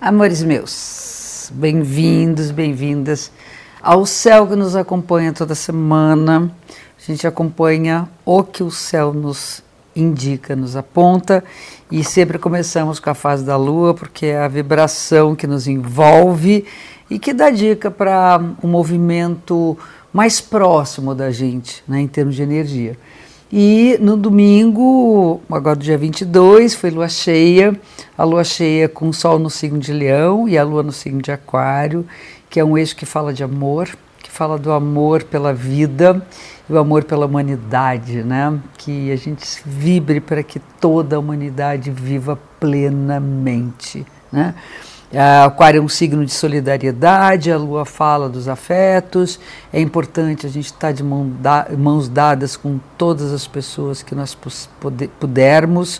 Amores meus, bem-vindos, bem-vindas ao céu que nos acompanha toda semana. A gente acompanha o que o céu nos indica, nos aponta e sempre começamos com a fase da lua, porque é a vibração que nos envolve e que dá dica para um movimento mais próximo da gente, né, em termos de energia. E no domingo, agora do dia 22, foi lua cheia, a lua cheia com o sol no signo de Leão e a lua no signo de Aquário, que é um eixo que fala de amor, que fala do amor pela vida e o amor pela humanidade, né? Que a gente vibre para que toda a humanidade viva plenamente, né? A Aquário é um signo de solidariedade, a Lua fala dos afetos. É importante a gente estar de mão da, mãos dadas com todas as pessoas que nós pudermos.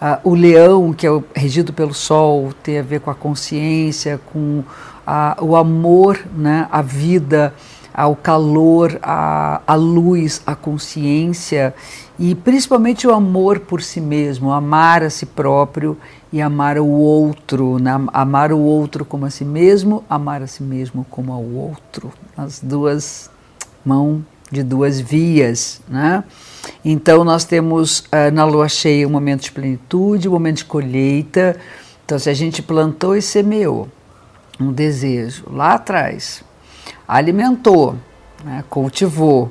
Uh, o leão, que é regido pelo sol, tem a ver com a consciência, com a, o amor, né, a vida, ao calor, a, a luz, a consciência e principalmente o amor por si mesmo, amar a si próprio e amar o outro, né? amar o outro como a si mesmo, amar a si mesmo como ao outro, as duas mãos de duas vias, né? Então nós temos uh, na lua cheia um momento de plenitude, um momento de colheita. Então se a gente plantou e semeou um desejo lá atrás, alimentou, né, cultivou.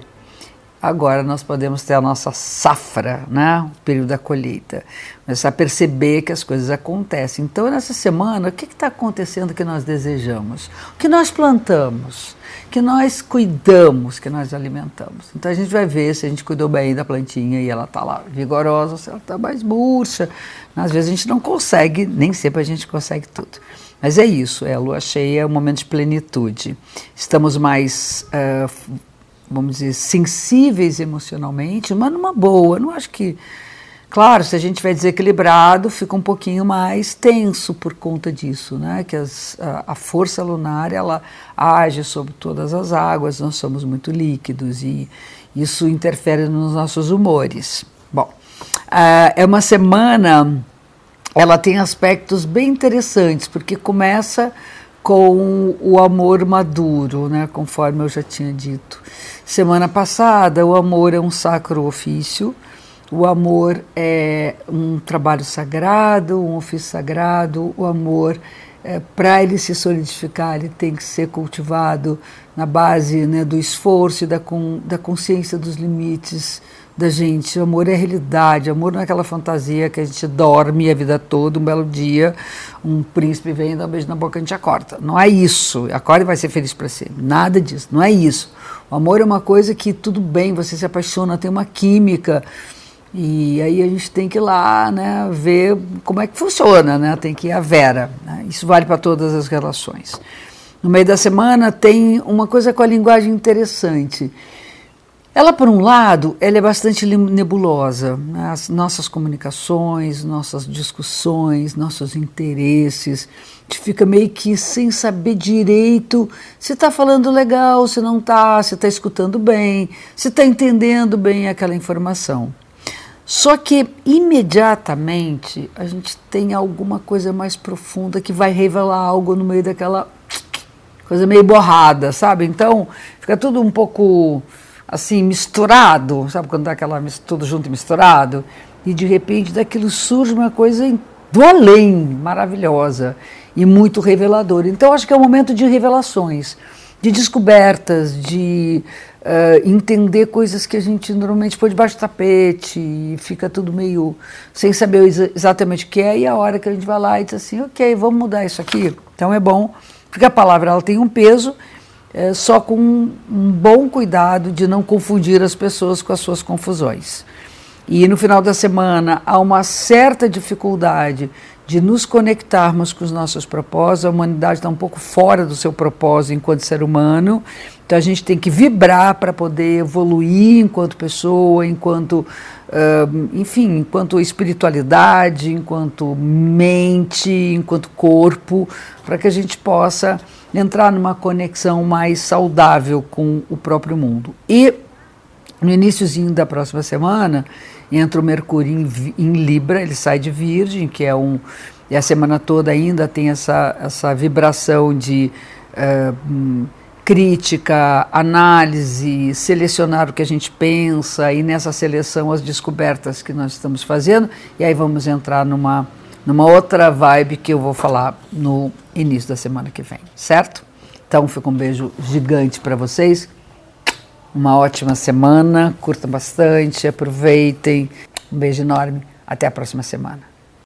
Agora nós podemos ter a nossa safra, né, o período da colheita, começar a perceber que as coisas acontecem. Então, nessa semana, o que está acontecendo que nós desejamos? O que nós plantamos? Que nós cuidamos, que nós alimentamos. Então, a gente vai ver se a gente cuidou bem da plantinha e ela está lá vigorosa, se ela está mais murcha. Às vezes a gente não consegue, nem sempre a gente consegue tudo. Mas é isso, é a lua cheia, é um momento de plenitude. Estamos mais, uh, vamos dizer, sensíveis emocionalmente, mas numa boa. Não acho que. Claro, se a gente estiver desequilibrado, fica um pouquinho mais tenso por conta disso, né? Que as, a, a, força lunar ela age sobre todas as águas, nós somos muito líquidos e isso interfere nos nossos humores. Bom, uh, é uma semana ela tem aspectos bem interessantes, porque começa com o amor maduro, né, conforme eu já tinha dito. Semana passada, o amor é um sacro ofício, o amor é um trabalho sagrado, um ofício sagrado, o amor, é, para ele se solidificar, ele tem que ser cultivado na base né, do esforço e da, da consciência dos limites da gente. O amor é realidade, amor não é aquela fantasia que a gente dorme a vida toda, um belo dia, um príncipe vem e dá um beijo na boca e a gente acorda. Não é isso. Acorda e vai ser feliz para sempre. Nada disso. Não é isso. O amor é uma coisa que tudo bem, você se apaixona, tem uma química. E aí a gente tem que ir lá, né, ver como é que funciona, né? Tem que ir a Vera. Né? Isso vale para todas as relações. No meio da semana tem uma coisa com a linguagem interessante ela, por um lado, ela é bastante nebulosa. Né? As nossas comunicações, nossas discussões, nossos interesses. A gente fica meio que sem saber direito se está falando legal, se não está, se está escutando bem, se está entendendo bem aquela informação. Só que imediatamente a gente tem alguma coisa mais profunda que vai revelar algo no meio daquela coisa meio borrada, sabe? Então fica tudo um pouco assim, misturado, sabe quando dá aquela tudo junto e misturado? E de repente daquilo surge uma coisa do além, maravilhosa e muito reveladora. Então acho que é um momento de revelações, de descobertas, de uh, entender coisas que a gente normalmente põe debaixo do tapete e fica tudo meio sem saber exatamente o que é, e a hora que a gente vai lá e diz assim, ok, vamos mudar isso aqui. Então é bom, porque a palavra ela tem um peso é, só com um, bom cuidado de não confundir as pessoas com as suas confusões. E no final da semana há uma certa dificuldade de nos conectarmos com os nossos propósitos. A humanidade está um pouco fora do seu propósito enquanto ser humano. Então a gente tem que vibrar para poder evoluir enquanto pessoa, enquanto, enfim, enquanto espiritualidade, enquanto mente, enquanto corpo, para que a gente possa entrar numa conexão mais saudável com o próprio mundo. E no iníciozinho da próxima semana entra o Mercúrio em, em, Libra, ele sai de Virgem, que é um, E a semana toda ainda tem essa, essa vibração de uh, crítica, análise, selecionar o que a gente pensa e nessa seleção as descobertas que nós estamos fazendo. E aí vamos entrar numa, numa outra vibe que eu vou falar no início da semana que vem, certo? Então fica um beijo gigante para vocês. Uma ótima semana, curtam bastante, aproveitem. Um beijo enorme. Até a próxima semana.